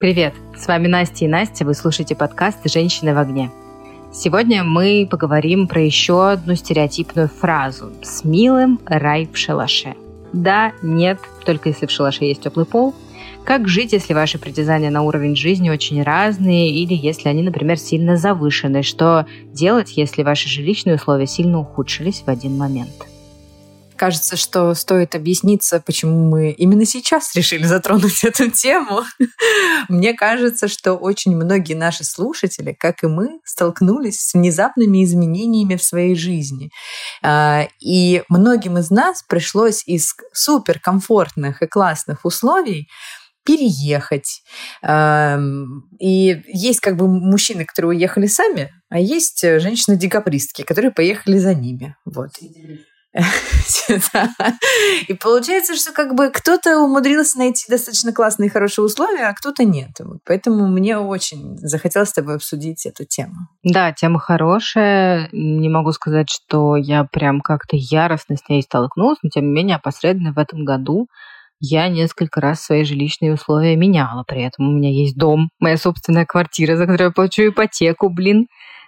Привет, с вами Настя и Настя, вы слушаете подкаст «Женщины в огне». Сегодня мы поговорим про еще одну стереотипную фразу «С милым рай в шалаше». Да, нет, только если в шалаше есть теплый пол. Как жить, если ваши притязания на уровень жизни очень разные, или если они, например, сильно завышены? Что делать, если ваши жилищные условия сильно ухудшились в один момент? Кажется, что стоит объясниться, почему мы именно сейчас решили затронуть эту тему. Мне кажется, что очень многие наши слушатели, как и мы, столкнулись с внезапными изменениями в своей жизни. А, и многим из нас пришлось из суперкомфортных и классных условий переехать. И есть как бы мужчины, которые уехали сами, а есть женщины-декабристки, которые поехали за ними. Вот. И получается, что как бы кто-то умудрился найти достаточно классные и хорошие условия, а кто-то нет. Поэтому мне очень захотелось с тобой обсудить эту тему. Да, тема хорошая. Не могу сказать, что я прям как-то яростно с ней столкнулась, но тем не менее опосредованно в этом году я несколько раз свои жилищные условия меняла. При этом у меня есть дом, моя собственная квартира, за которую я плачу ипотеку, блин.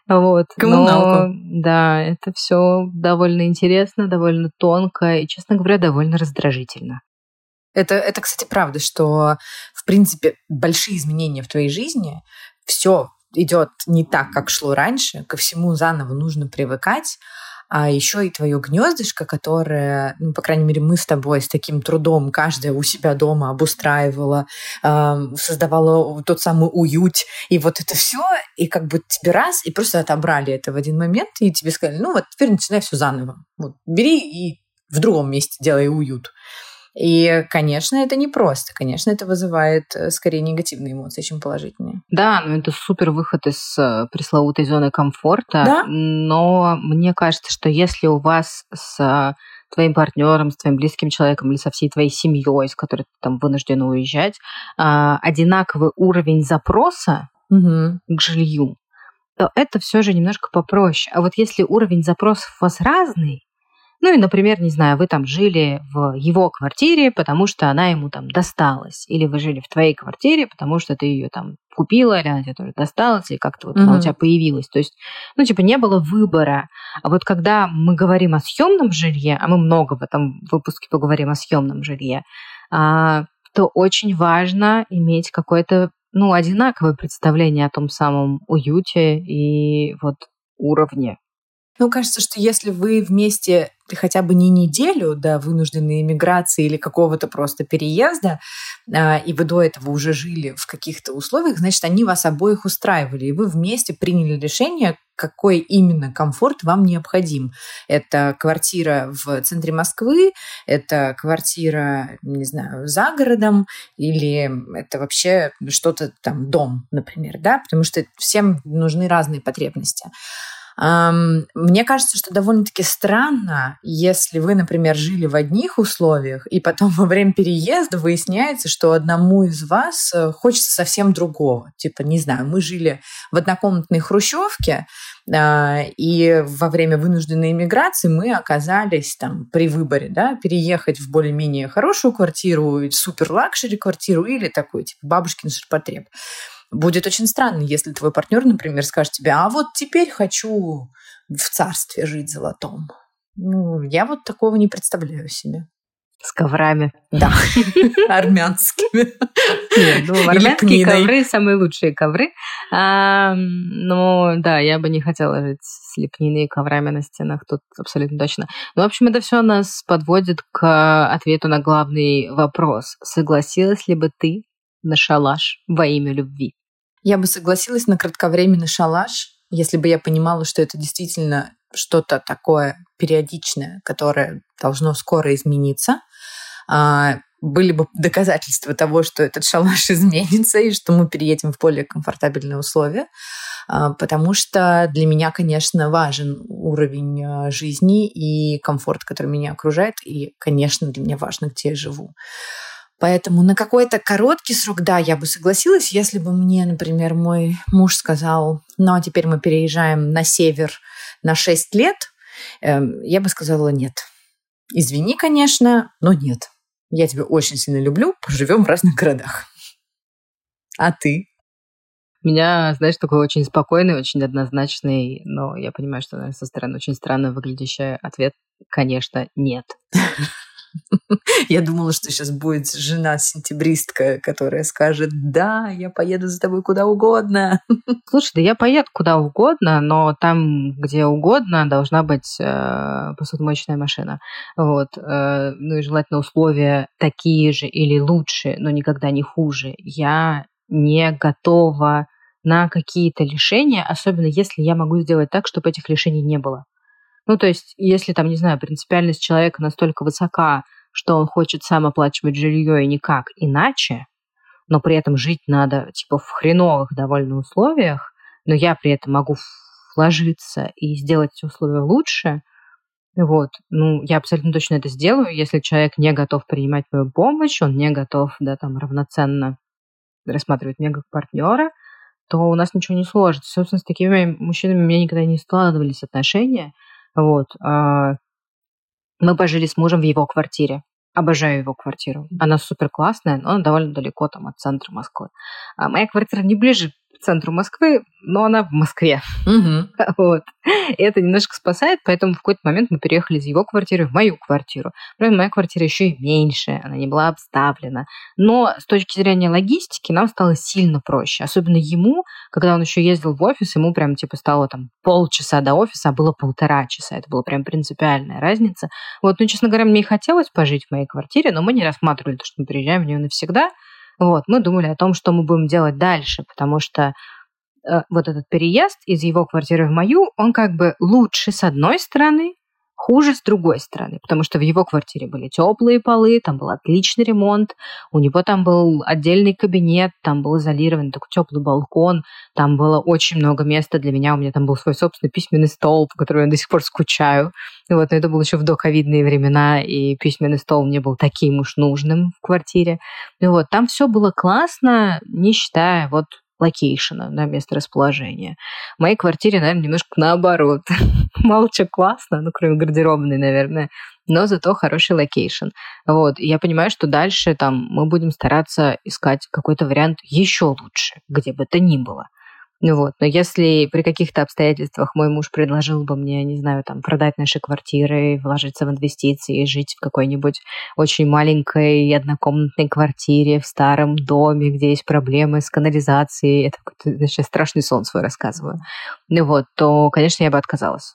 Вот. Коммуналку. Но, да, это все довольно интересно, довольно тонко и, честно говоря, довольно раздражительно. Это, это, кстати, правда, что, в принципе, большие изменения в твоей жизни, все идет не так, как шло раньше, ко всему заново нужно привыкать, а еще и твое гнездышко, которое, ну, по крайней мере, мы с тобой с таким трудом каждая у себя дома обустраивала, э, создавала тот самый уют, и вот это все, и как бы тебе раз, и просто отобрали это в один момент, и тебе сказали, ну вот теперь начинай все заново. Вот, бери и в другом месте делай уют. И, конечно, это непросто. Конечно, это вызывает э, скорее негативные эмоции, чем положительные. Да, ну это супер выход из э, пресловутой зоны комфорта. Да? Но мне кажется, что если у вас с э, твоим партнером, с твоим близким человеком или со всей твоей семьей, с которой ты там вынуждена уезжать, одинаковый уровень запроса угу. к жилью, то это все же немножко попроще. А вот если уровень запросов у вас разный, ну и, например, не знаю, вы там жили в его квартире, потому что она ему там досталась. Или вы жили в твоей квартире, потому что ты ее там купила, или она тебе тоже досталась, или как-то вот mm-hmm. она у тебя появилась. То есть, ну, типа, не было выбора. А вот когда мы говорим о съемном жилье, а мы много в этом выпуске поговорим о съемном жилье, а, то очень важно иметь какое-то ну, одинаковое представление о том самом уюте и вот уровне ну, кажется, что если вы вместе хотя бы не неделю до вынужденной эмиграции или какого-то просто переезда, а, и вы до этого уже жили в каких-то условиях, значит, они вас обоих устраивали, и вы вместе приняли решение, какой именно комфорт вам необходим. Это квартира в центре Москвы, это квартира, не знаю, за городом, или это вообще что-то там, дом, например, да, потому что всем нужны разные потребности. Мне кажется, что довольно-таки странно, если вы, например, жили в одних условиях, и потом во время переезда выясняется, что одному из вас э, хочется совсем другого. Типа, не знаю, мы жили в однокомнатной хрущевке, а, и во время вынужденной иммиграции мы оказались там при выборе, да, переехать в более-менее хорошую квартиру, супер-лакшери квартиру или такой, типа, бабушкин ширпотреб. Будет очень странно, если твой партнер, например, скажет тебе, а вот теперь хочу в царстве жить золотом. Ну, я вот такого не представляю себе. С коврами. Да, армянскими. Нет, ну, армянские ковры самые лучшие ковры. А, но да, я бы не хотела жить с лепниной и коврами на стенах, тут абсолютно точно. Ну, в общем, это все нас подводит к ответу на главный вопрос. Согласилась ли бы ты на шалаш во имя любви? Я бы согласилась на кратковременный шалаш, если бы я понимала, что это действительно что-то такое периодичное, которое должно скоро измениться. А, были бы доказательства того, что этот шалаш изменится и что мы переедем в более комфортабельные условия. А, потому что для меня, конечно, важен уровень а, жизни и комфорт, который меня окружает. И, конечно, для меня важно, где я живу. Поэтому на какой-то короткий срок, да, я бы согласилась, если бы мне, например, мой муж сказал, ну, а теперь мы переезжаем на север на 6 лет, эм, я бы сказала нет. Извини, конечно, но нет. Я тебя очень сильно люблю, поживем в разных городах. А ты? У меня, знаешь, такой очень спокойный, очень однозначный, но я понимаю, что, наверное, со стороны очень странно выглядящий ответ, конечно, нет. Я думала, что сейчас будет жена-сентябристка, которая скажет, да, я поеду за тобой куда угодно. Слушай, да я поеду куда угодно, но там, где угодно, должна быть э, посудомоечная машина. Вот. Э, ну и желательно условия такие же или лучше, но никогда не хуже. Я не готова на какие-то лишения, особенно если я могу сделать так, чтобы этих лишений не было. Ну, то есть, если там, не знаю, принципиальность человека настолько высока, что он хочет сам оплачивать жилье и никак иначе, но при этом жить надо, типа, в хреновых довольно условиях, но я при этом могу вложиться и сделать эти условия лучше, вот, ну, я абсолютно точно это сделаю, если человек не готов принимать мою помощь, он не готов, да, там, равноценно рассматривать меня как партнера, то у нас ничего не сложится. Собственно, с такими мужчинами у меня никогда не складывались отношения, вот. А, мы пожили с мужем в его квартире. Обожаю его квартиру. Она супер классная, но она довольно далеко там от центра Москвы. А моя квартира не ближе центру Москвы, но она в Москве. Угу. Вот. И это немножко спасает, поэтому в какой-то момент мы переехали из его квартиры в мою квартиру. Правда, моя квартира еще и меньше, она не была обставлена. Но с точки зрения логистики нам стало сильно проще. Особенно ему, когда он еще ездил в офис, ему прям типа стало там полчаса до офиса, а было полтора часа. Это была прям принципиальная разница. Вот, ну, честно говоря, мне и хотелось пожить в моей квартире, но мы не рассматривали то, что мы переезжаем в нее навсегда. Вот, мы думали о том, что мы будем делать дальше, потому что э, вот этот переезд из его квартиры в мою, он как бы лучше с одной стороны, хуже с другой стороны, потому что в его квартире были теплые полы, там был отличный ремонт, у него там был отдельный кабинет, там был изолированный такой теплый балкон, там было очень много места для меня, у меня там был свой собственный письменный стол, по которому я до сих пор скучаю. И вот, но это было еще в доковидные времена, и письменный стол не был таким уж нужным в квартире. И вот, там все было классно, не считая вот location а, да, место расположения. В моей квартире, наверное, немножко наоборот. Мало что классно, ну, кроме гардеробной, наверное, но зато хороший location. Вот, и я понимаю, что дальше там мы будем стараться искать какой-то вариант еще лучше, где бы то ни было. Ну вот. Но если при каких-то обстоятельствах мой муж предложил бы мне, не знаю, там, продать наши квартиры, вложиться в инвестиции, жить в какой-нибудь очень маленькой однокомнатной квартире в старом доме, где есть проблемы с канализацией, это значит, страшный сон свой рассказываю, ну вот, то, конечно, я бы отказалась.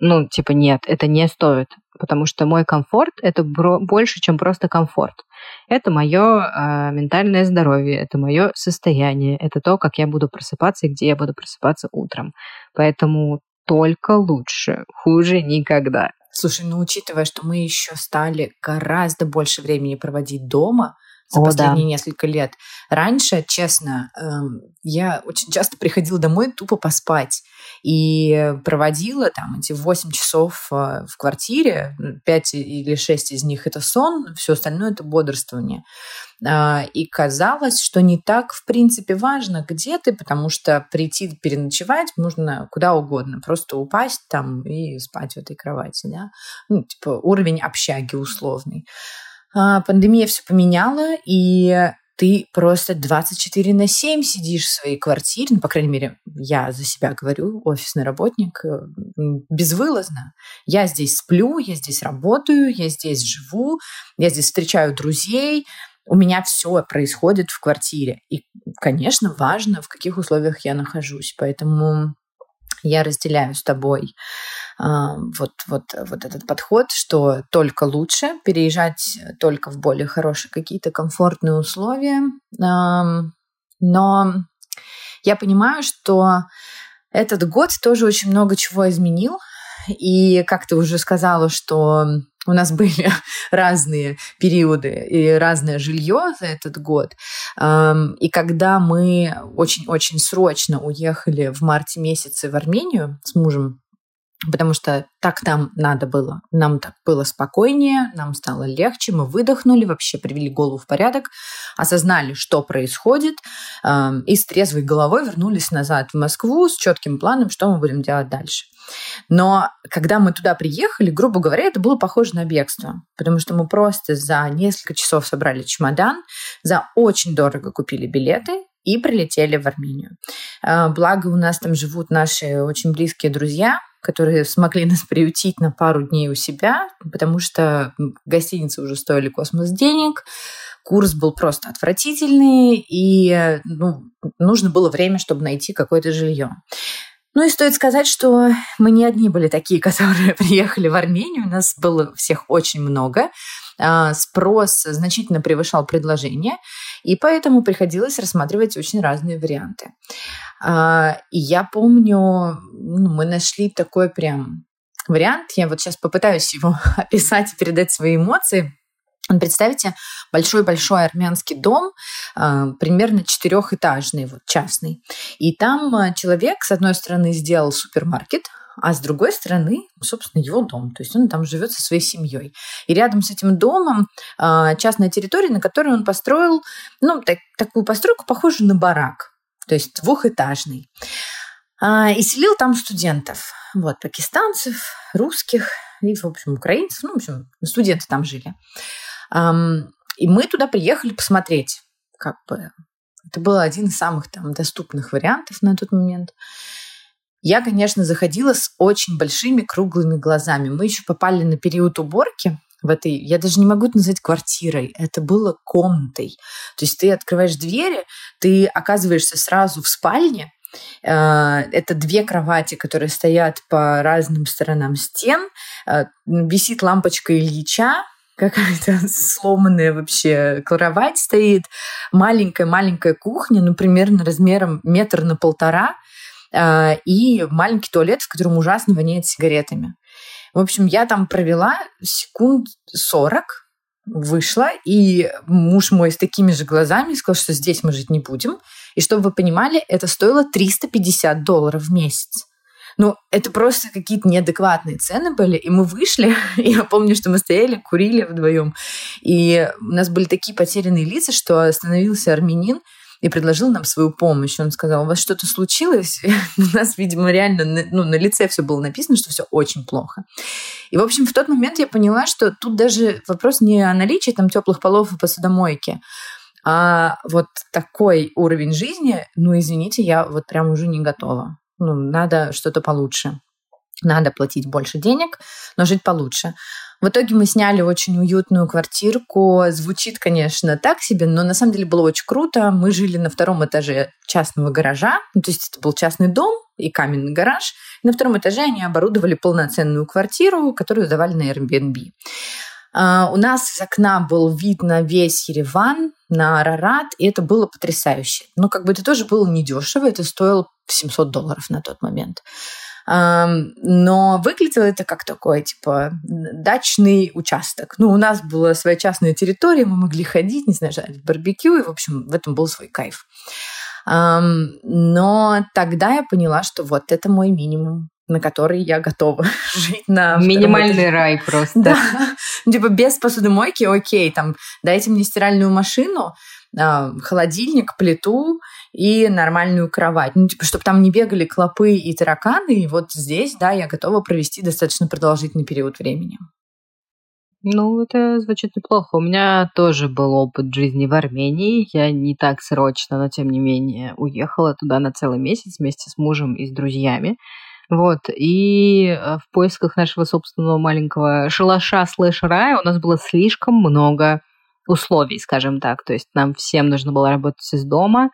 Ну, типа, нет, это не стоит, потому что мой комфорт — это больше, чем просто комфорт. Это мое э, ментальное здоровье, это мое состояние, это то, как я буду просыпаться и где я буду просыпаться утром. Поэтому только лучше, хуже никогда. Слушай, ну учитывая, что мы еще стали гораздо больше времени проводить дома, за О, последние да. несколько лет. Раньше, честно, эм, я очень часто приходила домой тупо поспать и проводила там эти 8 часов э, в квартире, 5 или 6 из них это сон, все остальное это бодрствование. А, и казалось, что не так, в принципе, важно, где ты, потому что прийти переночевать можно куда угодно, просто упасть там и спать в этой кровати, да, ну, типа уровень общаги условный. А, пандемия все поменяла, и ты просто 24 на 7 сидишь в своей квартире, ну, по крайней мере, я за себя говорю, офисный работник, э, безвылазно. Я здесь сплю, я здесь работаю, я здесь живу, я здесь встречаю друзей, у меня все происходит в квартире. И, конечно, важно, в каких условиях я нахожусь. Поэтому я разделяю с тобой вот, вот, вот этот подход, что только лучше, переезжать только в более хорошие какие-то комфортные условия. Но я понимаю, что этот год тоже очень много чего изменил. И как ты уже сказала, что у нас были разные периоды и разное жилье за этот год. И когда мы очень-очень срочно уехали в марте месяце в Армению с мужем, потому что так нам надо было. Нам так было спокойнее, нам стало легче, мы выдохнули, вообще привели голову в порядок, осознали, что происходит, и с трезвой головой вернулись назад в Москву с четким планом, что мы будем делать дальше. Но когда мы туда приехали, грубо говоря, это было похоже на бегство, потому что мы просто за несколько часов собрали чемодан, за очень дорого купили билеты, и прилетели в Армению. А, благо у нас там живут наши очень близкие друзья, которые смогли нас приютить на пару дней у себя, потому что гостиницы уже стоили космос денег, курс был просто отвратительный, и ну, нужно было время, чтобы найти какое-то жилье. Ну и стоит сказать, что мы не одни были такие, которые приехали в Армению. У нас было всех очень много. А, спрос значительно превышал предложение, и поэтому приходилось рассматривать очень разные варианты. А, и я помню, ну, мы нашли такой прям вариант. Я вот сейчас попытаюсь его описать и передать свои эмоции. Представьте, большой-большой армянский дом, а, примерно четырехэтажный, вот частный. И там а, человек, с одной стороны, сделал супермаркет, а с другой стороны, собственно, его дом. То есть он там живет со своей семьей. И рядом с этим домом а, частная территория, на которой он построил, ну, так, такую постройку, похожую на барак, то есть двухэтажный. И селил там студентов. Вот, пакистанцев, русских и, в общем, украинцев. Ну, в общем, студенты там жили. И мы туда приехали посмотреть, как бы. Это был один из самых там доступных вариантов на тот момент. Я, конечно, заходила с очень большими круглыми глазами. Мы еще попали на период уборки в этой, я даже не могу это назвать квартирой, это было комнатой. То есть ты открываешь двери, ты оказываешься сразу в спальне, э, это две кровати, которые стоят по разным сторонам стен. Э, висит лампочка Ильича, какая-то сломанная вообще кровать стоит, маленькая-маленькая кухня, ну, примерно размером метр на полтора, и маленький туалет, в котором ужасно воняет сигаретами. В общем, я там провела секунд 40, вышла, и муж мой с такими же глазами сказал, что здесь мы жить не будем. И чтобы вы понимали, это стоило 350 долларов в месяц. Ну, это просто какие-то неадекватные цены были. И мы вышли, и я помню, что мы стояли, курили вдвоем. И у нас были такие потерянные лица, что остановился армянин, и предложил нам свою помощь. Он сказал, у вас что-то случилось? у нас, видимо, реально ну, на лице все было написано, что все очень плохо. И, в общем, в тот момент я поняла, что тут даже вопрос не о наличии там теплых полов и посудомойки, а вот такой уровень жизни, ну, извините, я вот прям уже не готова ну, надо что-то получше. Надо платить больше денег, но жить получше. В итоге мы сняли очень уютную квартирку. Звучит, конечно, так себе, но на самом деле было очень круто. Мы жили на втором этаже частного гаража. Ну, то есть это был частный дом и каменный гараж. И на втором этаже они оборудовали полноценную квартиру, которую сдавали на Airbnb. Uh, у нас из окна был вид на весь Ереван, на Арарат, и это было потрясающе. Но как бы это тоже было недешево, это стоило 700 долларов на тот момент. Но выглядело это как такой, типа, дачный участок. Ну, у нас была своя частная территория, мы могли ходить, не знаю, жарить барбекю, и, в общем, в этом был свой кайф. Но тогда я поняла, что вот это мой минимум на который я готова жить на минимальный рай просто. Да, типа без посудомойки, окей, там дайте мне стиральную машину, холодильник, плиту и нормальную кровать. Ну, типа, чтобы там не бегали клопы и тараканы. И вот здесь, да, я готова провести достаточно продолжительный период времени. Ну, это звучит неплохо. У меня тоже был опыт жизни в Армении. Я не так срочно, но тем не менее уехала туда на целый месяц вместе с мужем и с друзьями. Вот, и э, в поисках нашего собственного маленького шалаша слэш рая у нас было слишком много условий, скажем так. То есть нам всем нужно было работать из дома,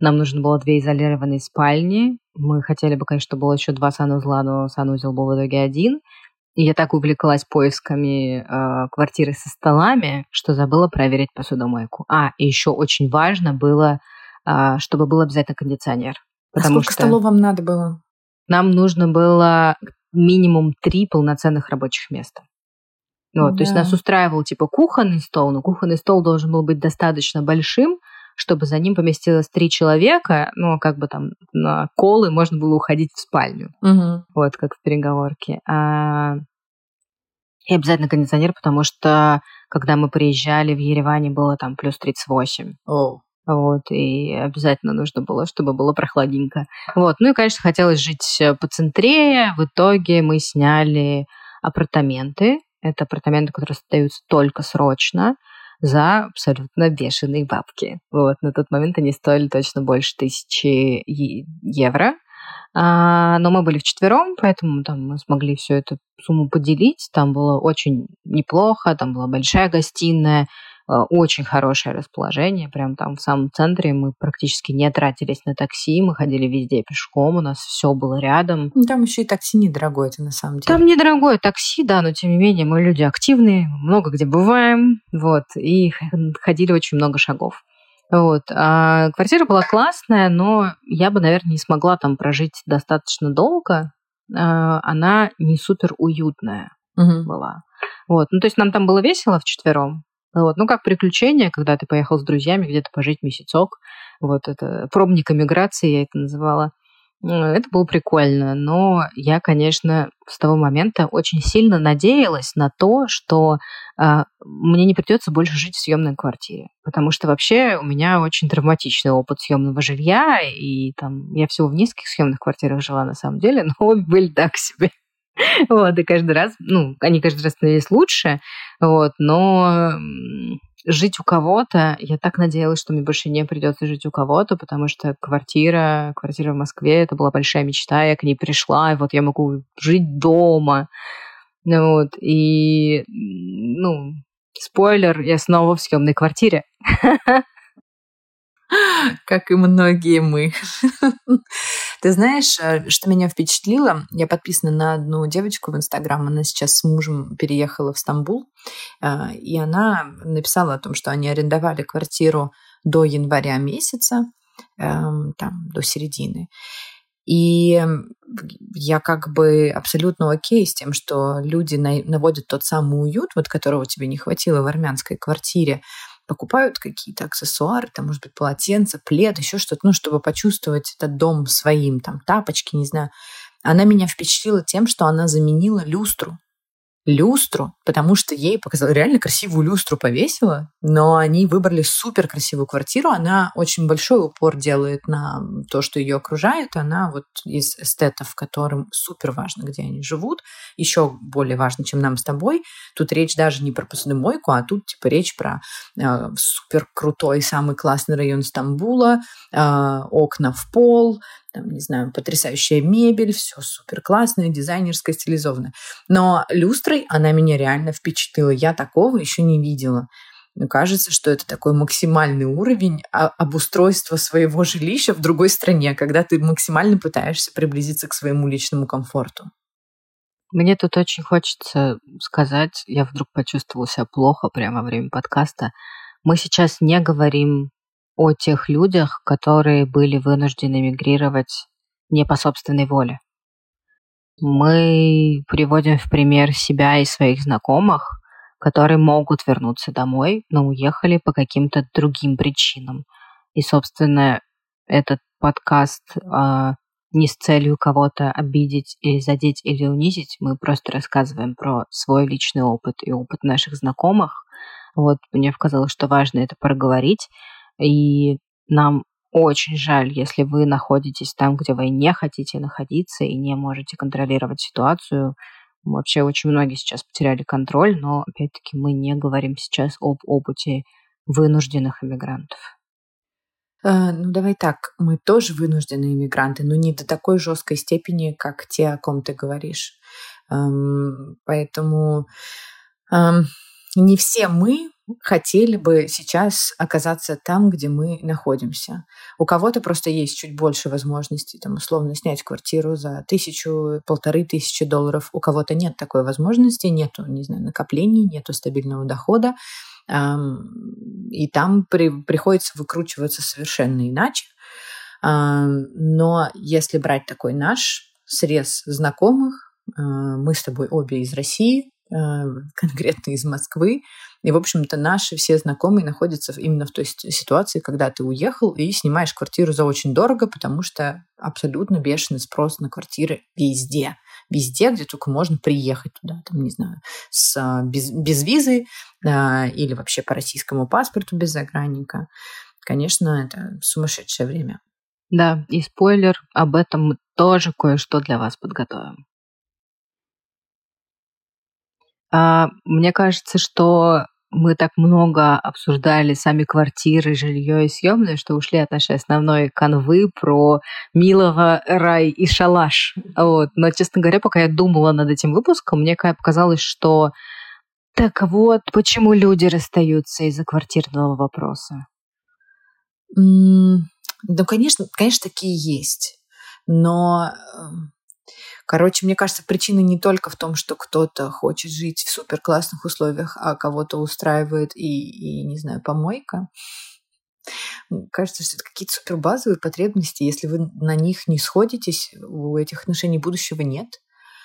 нам нужно было две изолированные спальни. Мы хотели бы, конечно, было еще два санузла, но санузел был в итоге один. И я так увлеклась поисками э, квартиры со столами, что забыла проверить посудомойку. А, и еще очень важно было, э, чтобы был обязательно кондиционер. А сколько что столов вам надо было? Нам нужно было минимум три полноценных рабочих места. Вот, да. То есть нас устраивал типа кухонный стол, но кухонный стол должен был быть достаточно большим, чтобы за ним поместилось три человека, ну, как бы там на колы можно было уходить в спальню. Угу. Вот, как в переговорке. А... И обязательно кондиционер, потому что когда мы приезжали в Ереване, было там плюс 38. О. Вот, и обязательно нужно было, чтобы было прохладненько. Вот, ну и, конечно, хотелось жить поцентрее. В итоге мы сняли апартаменты это апартаменты, которые сдаются только срочно. за абсолютно бешеные бабки. Вот, на тот момент они стоили точно больше тысячи евро. А, но мы были вчетвером, поэтому там мы смогли всю эту сумму поделить. Там было очень неплохо, там была большая гостиная, очень хорошее расположение, прям там в самом центре. Мы практически не тратились на такси, мы ходили везде пешком, у нас все было рядом. Ну, там еще и такси недорогое, это на самом деле. Там недорогое такси, да, но тем не менее мы люди активные, много где бываем, вот, и ходили очень много шагов. Вот. А квартира была классная, но я бы, наверное, не смогла там прожить достаточно долго. А, она не супер уютная угу. была. Вот. Ну, то есть нам там было весело вчетвером. Вот. Ну, как приключение, когда ты поехал с друзьями где-то пожить месяцок. Вот это пробник эмиграции, я это называла. Это было прикольно, но я, конечно, с того момента очень сильно надеялась на то, что э, мне не придется больше жить в съемной квартире, потому что вообще у меня очень травматичный опыт съемного жилья, и там я всего в низких съемных квартирах жила на самом деле, но были так себе. Вот, и каждый раз, ну, они каждый раз становились лучше, вот, но жить у кого-то, я так надеялась, что мне больше не придется жить у кого-то, потому что квартира, квартира в Москве, это была большая мечта, я к ней пришла, и вот я могу жить дома. Ну вот, и, ну, спойлер, я снова в съемной квартире. как и многие мы. Ты знаешь, э, что меня впечатлило? Я подписана на одну девочку в Инстаграм. Она сейчас с мужем переехала в Стамбул. Э, и она написала о том, что они арендовали квартиру до января месяца, эм, там, до середины. И я как бы абсолютно окей с тем, что люди наводят тот самый уют, вот которого тебе не хватило в армянской квартире, покупают какие-то аксессуары, там, может быть, полотенце, плед, еще что-то, ну, чтобы почувствовать этот дом своим, там, тапочки, не знаю. Она меня впечатлила тем, что она заменила люстру люстру, потому что ей показала реально красивую люстру повесила, но они выбрали супер красивую квартиру. Она очень большой упор делает на то, что ее окружает. Она вот из эстетов, которым супер важно, где они живут, еще более важно, чем нам с тобой. Тут речь даже не про посудомойку, а тут типа речь про э, супер крутой, самый классный район Стамбула, э, окна в пол, там, не знаю, потрясающая мебель, все супер классное, дизайнерское, стилизованное. Но люстрой она меня реально впечатлила. Я такого еще не видела. Мне кажется, что это такой максимальный уровень обустройства своего жилища в другой стране, когда ты максимально пытаешься приблизиться к своему личному комфорту. Мне тут очень хочется сказать, я вдруг почувствовала себя плохо прямо во время подкаста. Мы сейчас не говорим о тех людях, которые были вынуждены мигрировать не по собственной воле. Мы приводим в пример себя и своих знакомых, которые могут вернуться домой, но уехали по каким-то другим причинам. И, собственно, этот подкаст э, не с целью кого-то обидеть или задеть или унизить. Мы просто рассказываем про свой личный опыт и опыт наших знакомых. Вот мне показалось, что важно это проговорить, и нам очень жаль, если вы находитесь там, где вы не хотите находиться и не можете контролировать ситуацию. Вообще очень многие сейчас потеряли контроль, но опять-таки мы не говорим сейчас об опыте вынужденных иммигрантов. Э, ну, давай так, мы тоже вынужденные иммигранты, но не до такой жесткой степени, как те, о ком ты говоришь. Эм, поэтому эм, не все мы хотели бы сейчас оказаться там, где мы находимся. У кого-то просто есть чуть больше возможностей, там, условно, снять квартиру за тысячу, полторы тысячи долларов. У кого-то нет такой возможности, нету, не знаю, накоплений, нету стабильного дохода. И там при, приходится выкручиваться совершенно иначе. Но если брать такой наш срез знакомых, мы с тобой обе из России, конкретно из Москвы, и, в общем-то, наши все знакомые находятся именно в той ситуации, когда ты уехал и снимаешь квартиру за очень дорого, потому что абсолютно бешеный спрос на квартиры везде. Везде, где только можно приехать туда, там, не знаю, с, а, без, без визы а, или вообще по российскому паспорту без загранника. Конечно, это сумасшедшее время. Да, и спойлер, об этом мы тоже кое-что для вас подготовим. А, мне кажется, что мы так много обсуждали сами квартиры, жилье и съемные, что ушли от нашей основной канвы про Милого, рай и шалаш. Вот. Но, честно говоря, пока я думала над этим выпуском, мне показалось, что так вот, почему люди расстаются из-за квартирного вопроса. Ну, конечно, конечно, такие есть. Но эм, Короче, мне кажется, причина не только в том, что кто-то хочет жить в супер классных условиях, а кого-то устраивает и, и, не знаю, помойка. Кажется, что это какие-то супер базовые потребности. Если вы на них не сходитесь, у этих отношений будущего нет.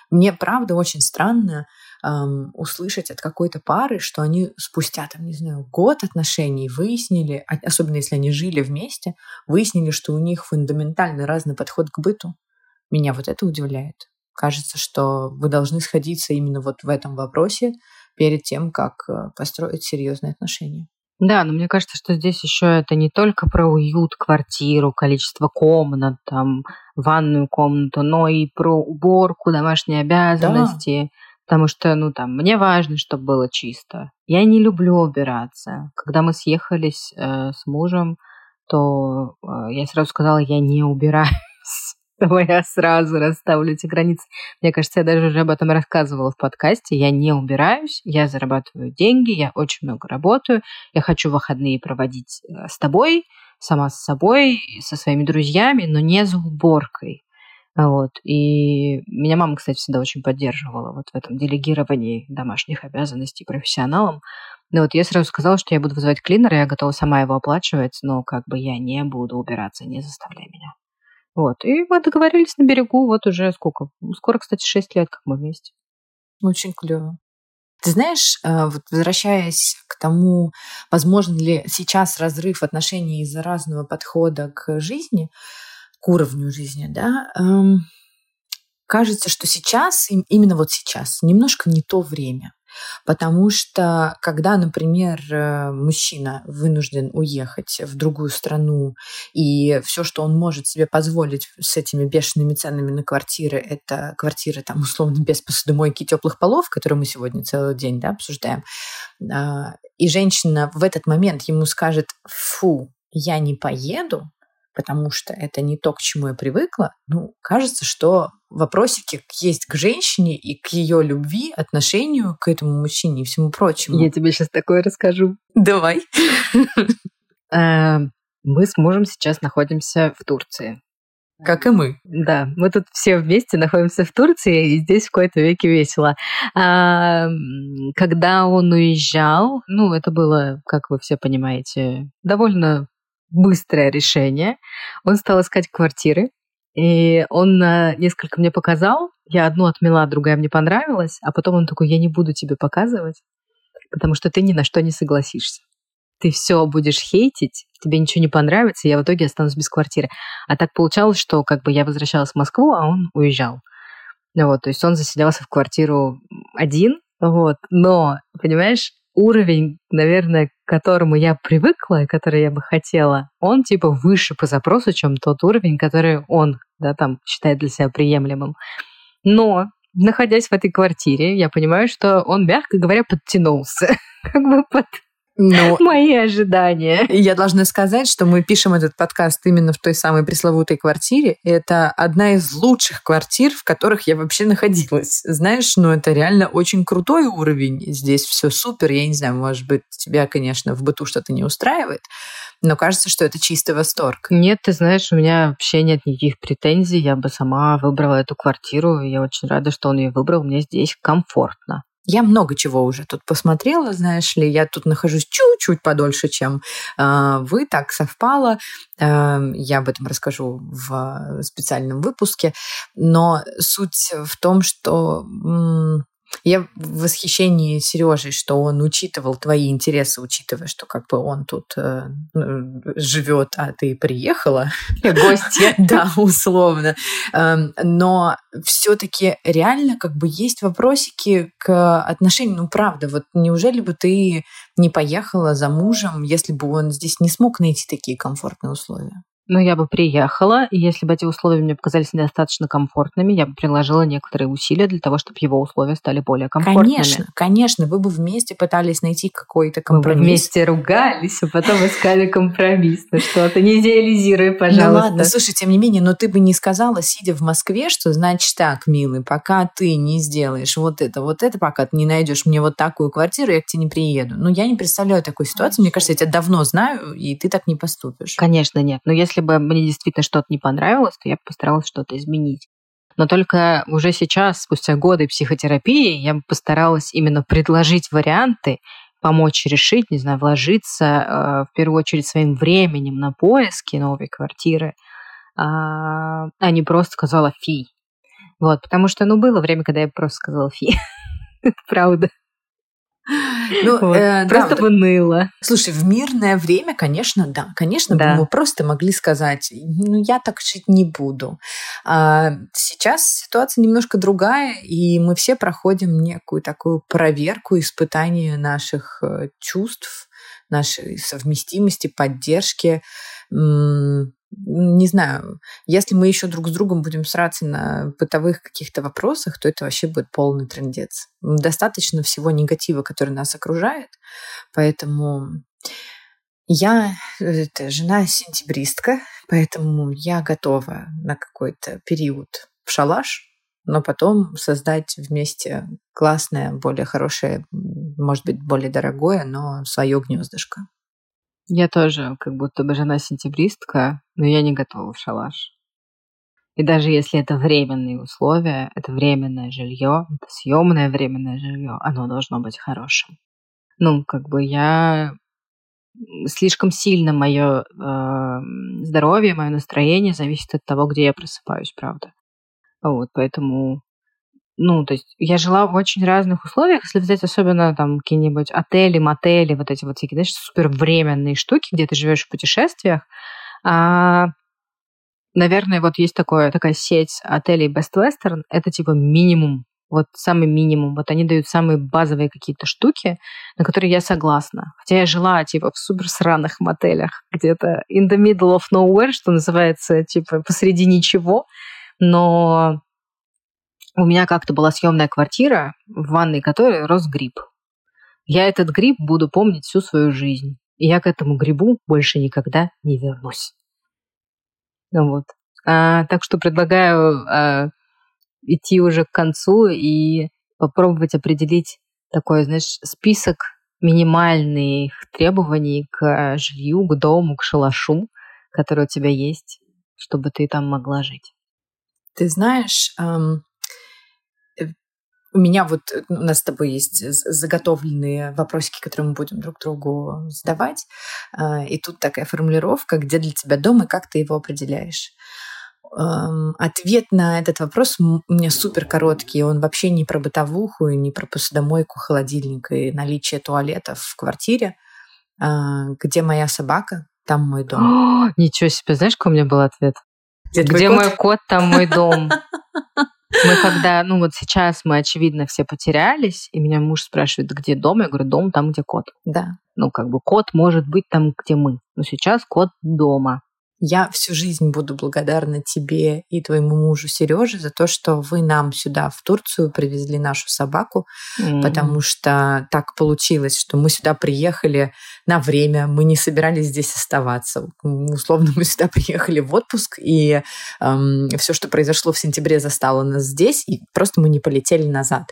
Мне, правда, очень странно эм, услышать от какой-то пары, что они спустя, там, не знаю, год отношений выяснили, особенно если они жили вместе, выяснили, что у них фундаментально разный подход к быту. Меня вот это удивляет. Кажется, что вы должны сходиться именно вот в этом вопросе перед тем, как э, построить серьезные отношения. Да, но мне кажется, что здесь еще это не только про уют, квартиру, количество комнат, там, ванную комнату, но и про уборку, домашние обязанности. Да. Потому что, ну, там, мне важно, чтобы было чисто. Я не люблю убираться. Когда мы съехались э, с мужем, то э, я сразу сказала, я не убираюсь. Давай я сразу расставлю эти границы. Мне кажется, я даже уже об этом рассказывала в подкасте. Я не убираюсь, я зарабатываю деньги, я очень много работаю, я хочу выходные проводить э, с тобой, сама с собой, со своими друзьями, но не за уборкой. Вот. И меня мама, кстати, всегда очень поддерживала вот в этом делегировании домашних обязанностей профессионалам. Но вот я сразу сказала, что я буду вызывать клинера, я готова сама его оплачивать, но как бы я не буду убираться, не заставляй меня. Вот. И мы договорились на берегу вот уже сколько? Скоро, кстати, 6 лет, как мы вместе. Очень клево. Ты знаешь, э, вот возвращаясь к тому, возможно ли сейчас разрыв отношений из-за разного подхода к жизни, к уровню жизни, да, эм, кажется, что сейчас, именно вот сейчас, немножко не то время. Потому что когда, например, э, мужчина вынужден уехать в другую страну, и все, что он может себе позволить с этими бешеными ценами на квартиры, это квартиры там условно без посудомойки и теплых полов, которые мы сегодня целый день да, обсуждаем, а, и женщина в этот момент ему скажет, фу, я не поеду, потому что это не то, к чему я привыкла, ну, кажется, что вопросики есть к женщине и к ее любви, отношению к этому мужчине и всему прочему. Я тебе сейчас такое расскажу. Давай. Э, мы с мужем сейчас находимся в Турции. Как и мы. Да, мы тут все вместе находимся в Турции, и здесь в какой-то веке весело. А, когда он уезжал, ну, это было, как вы все понимаете, довольно быстрое решение. Он стал искать квартиры, и он э, несколько мне показал. Я одну отмела, другая мне понравилась, а потом он такой, я не буду тебе показывать, потому что ты ни на что не согласишься. Ты все будешь хейтить, тебе ничего не понравится, и я в итоге останусь без квартиры. А так получалось, что как бы я возвращалась в Москву, а он уезжал. Вот, то есть он заселялся в квартиру один, вот, но, понимаешь, уровень, наверное, к которому я привыкла, и который я бы хотела, он типа выше по запросу, чем тот уровень, который он, да, там считает для себя приемлемым. Но находясь в этой квартире, я понимаю, что он, мягко говоря, подтянулся как бы под но Мои ожидания. Я должна сказать, что мы пишем этот подкаст именно в той самой пресловутой квартире. Это одна из лучших квартир, в которых я вообще находилась. Знаешь, ну это реально очень крутой уровень. Здесь все супер. Я не знаю, может быть, тебя, конечно, в быту что-то не устраивает, но кажется, что это чистый восторг. Нет, ты знаешь, у меня вообще нет никаких претензий. Я бы сама выбрала эту квартиру. Я очень рада, что он ее выбрал. Мне здесь комфортно. Я много чего уже тут посмотрела, знаешь ли, я тут нахожусь чуть-чуть подольше, чем э, вы, так совпало. Э, я об этом расскажу в специальном выпуске. Но суть в том, что я в восхищении Сережей, что он учитывал твои интересы, учитывая, что как бы он тут э, ну, живет, а ты приехала. Гостья. Да, условно. Эм, но все-таки реально как бы есть вопросики к отношениям. Ну, правда, вот неужели бы ты не поехала за мужем, если бы он здесь не смог найти такие комфортные условия? Ну, я бы приехала, и если бы эти условия мне показались недостаточно комфортными, я бы приложила некоторые усилия для того, чтобы его условия стали более комфортными. Конечно, конечно. Вы бы вместе пытались найти какой-то компромисс. Мы бы вместе ругались, а потом искали компромисс. Ну что, ты не идеализируй, пожалуйста. Ну ладно, слушай, тем не менее, но ты бы не сказала, сидя в Москве, что значит так, милый, пока ты не сделаешь вот это, вот это, пока ты не найдешь мне вот такую квартиру, я к тебе не приеду. Ну, я не представляю такой ситуации. Мне кажется, я тебя давно знаю, и ты так не поступишь. Конечно, нет. Но если если бы мне действительно что-то не понравилось, то я бы постаралась что-то изменить. Но только уже сейчас, спустя годы психотерапии, я бы постаралась именно предложить варианты, помочь решить, не знаю, вложиться э, в первую очередь своим временем на поиски новой квартиры, а, а не просто сказала фи. Вот, потому что, ну, было время, когда я просто сказала фи. Правда. Ну, вот. э, просто да, бы ныло. Слушай, в мирное время, конечно, да. Конечно, да. мы просто могли сказать, ну, я так жить не буду. А сейчас ситуация немножко другая, и мы все проходим некую такую проверку, испытание наших э, чувств, нашей совместимости, поддержки не знаю, если мы еще друг с другом будем сраться на бытовых каких-то вопросах, то это вообще будет полный трендец. Достаточно всего негатива, который нас окружает, поэтому я это, жена сентябристка, поэтому я готова на какой-то период в шалаш, но потом создать вместе классное, более хорошее, может быть, более дорогое, но свое гнездышко. Я тоже как будто бы жена-сентябристка, но я не готова в шалаш. И даже если это временные условия, это временное жилье, это съемное временное жилье, оно должно быть хорошим. Ну, как бы я слишком сильно мое э, здоровье, мое настроение зависит от того, где я просыпаюсь, правда. Вот, поэтому ну, то есть я жила в очень разных условиях, если взять особенно там какие-нибудь отели, мотели, вот эти вот всякие, знаешь, супер временные штуки, где ты живешь в путешествиях. А, наверное, вот есть такое, такая сеть отелей Best Western, это типа минимум, вот самый минимум. Вот они дают самые базовые какие-то штуки, на которые я согласна. Хотя я жила типа в супер сраных мотелях, где-то in the middle of nowhere, что называется, типа посреди ничего, но у меня как-то была съемная квартира, в ванной которой рос гриб. Я этот гриб буду помнить всю свою жизнь. И я к этому грибу больше никогда не вернусь. Ну вот. А, так что предлагаю а, идти уже к концу и попробовать определить такой, знаешь, список минимальных требований к жилью, к дому, к шалашу, который у тебя есть, чтобы ты там могла жить. Ты знаешь, у меня вот, э, у нас с тобой есть заготовленные вопросики, которые мы будем друг другу задавать. А, и тут такая формулировка, где для тебя дом и как ты его определяешь. Ответ на этот вопрос у меня супер короткий. Он вообще не про бытовуху, не про посудомойку, холодильник и наличие туалетов в квартире. А, где моя собака, там мой дом. О, ничего себе, знаешь, какой у меня был ответ? Где, Где мой кот, там мой дом. Мы когда, ну вот сейчас мы, очевидно, все потерялись, и меня муж спрашивает, где дом? Я говорю, дом там, где кот. Да. Ну, как бы кот может быть там, где мы. Но сейчас кот дома. Я всю жизнь буду благодарна тебе и твоему мужу Сереже за то, что вы нам сюда, в Турцию, привезли нашу собаку, mm-hmm. потому что так получилось, что мы сюда приехали на время, мы не собирались здесь оставаться. Условно, мы сюда приехали в отпуск, и эм, все, что произошло в сентябре, застало нас здесь, и просто мы не полетели назад.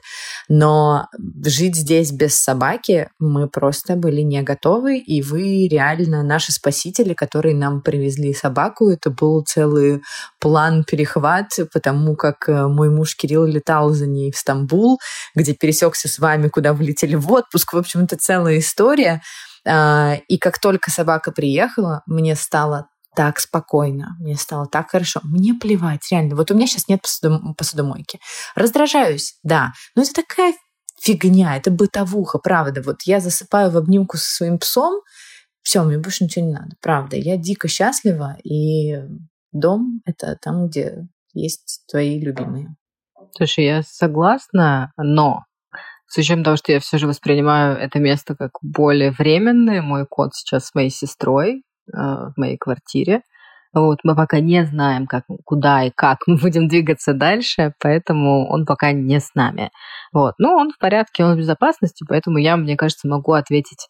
Но жить здесь без собаки мы просто были не готовы, и вы реально наши спасители, которые нам привезли собаку. Это был целый план перехват, потому как э, мой муж Кирилл летал за ней в Стамбул, где пересекся с вами, куда вы летели в отпуск. В общем, это целая история. А, и как только собака приехала, мне стало так спокойно, мне стало так хорошо. Мне плевать, реально. Вот у меня сейчас нет посудом- посудомойки. Раздражаюсь, да. Но это такая фигня, это бытовуха, правда. Вот я засыпаю в обнимку со своим псом, все, мне больше ничего не надо. Правда, я дико счастлива, и дом — это там, где есть твои любимые. Слушай, я согласна, но с учетом того, что я все же воспринимаю это место как более временное, мой кот сейчас с моей сестрой э, в моей квартире, Вот, мы пока не знаем, как, куда и как мы будем двигаться дальше, поэтому он пока не с нами. Вот. Но он в порядке, он в безопасности, поэтому я, мне кажется, могу ответить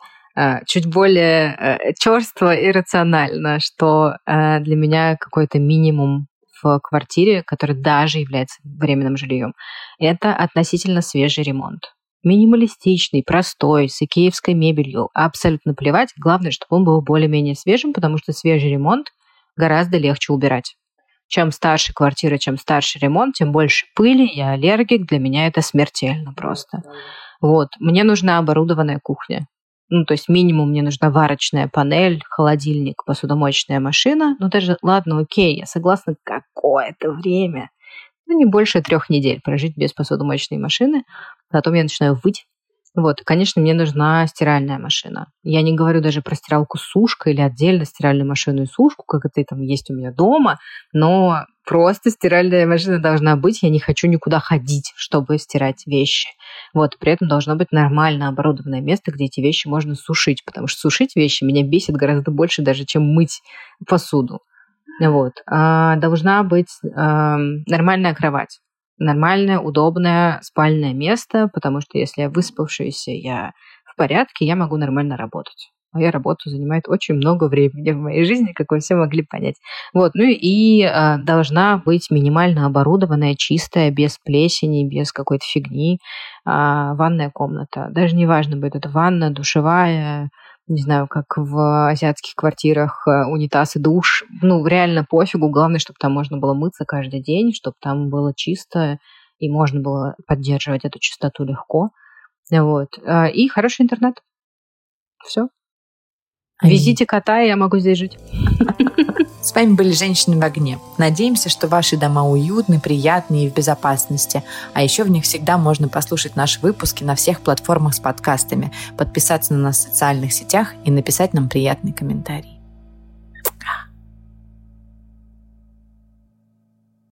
чуть более э, черство и рационально, что э, для меня какой-то минимум в квартире, который даже является временным жильем, это относительно свежий ремонт. Минималистичный, простой, с икеевской мебелью. Абсолютно плевать. Главное, чтобы он был более-менее свежим, потому что свежий ремонт гораздо легче убирать. Чем старше квартира, чем старше ремонт, тем больше пыли, я аллергик, для меня это смертельно просто. Вот, мне нужна оборудованная кухня. Ну, то есть минимум мне нужна варочная панель, холодильник, посудомоечная машина. Ну, даже, ладно, окей, я согласна, какое-то время. Ну, не больше трех недель прожить без посудомоечной машины. Потом я начинаю выть вот, конечно, мне нужна стиральная машина. Я не говорю даже про стиралку сушка или отдельно стиральную машину и сушку, как это там есть у меня дома, но просто стиральная машина должна быть. Я не хочу никуда ходить, чтобы стирать вещи. Вот, при этом должно быть нормально оборудованное место, где эти вещи можно сушить, потому что сушить вещи меня бесит гораздо больше даже, чем мыть посуду. Вот. А, должна быть а, нормальная кровать нормальное, удобное спальное место, потому что если я выспавшаяся, я в порядке, я могу нормально работать. Моя работа занимает очень много времени в моей жизни, как вы все могли понять. Вот, ну и э, должна быть минимально оборудованная, чистая, без плесени, без какой-то фигни э, ванная комната. Даже не важно, будет это ванна, душевая, не знаю, как в азиатских квартирах э, унитаз и душ. Ну, реально пофигу. Главное, чтобы там можно было мыться каждый день, чтобы там было чисто, и можно было поддерживать эту чистоту легко. Вот. Э, и хороший интернет. Все. Везите кота, и я могу здесь жить. С вами были «Женщины в огне». Надеемся, что ваши дома уютны, приятны и в безопасности. А еще в них всегда можно послушать наши выпуски на всех платформах с подкастами, подписаться на нас в социальных сетях и написать нам приятный комментарий.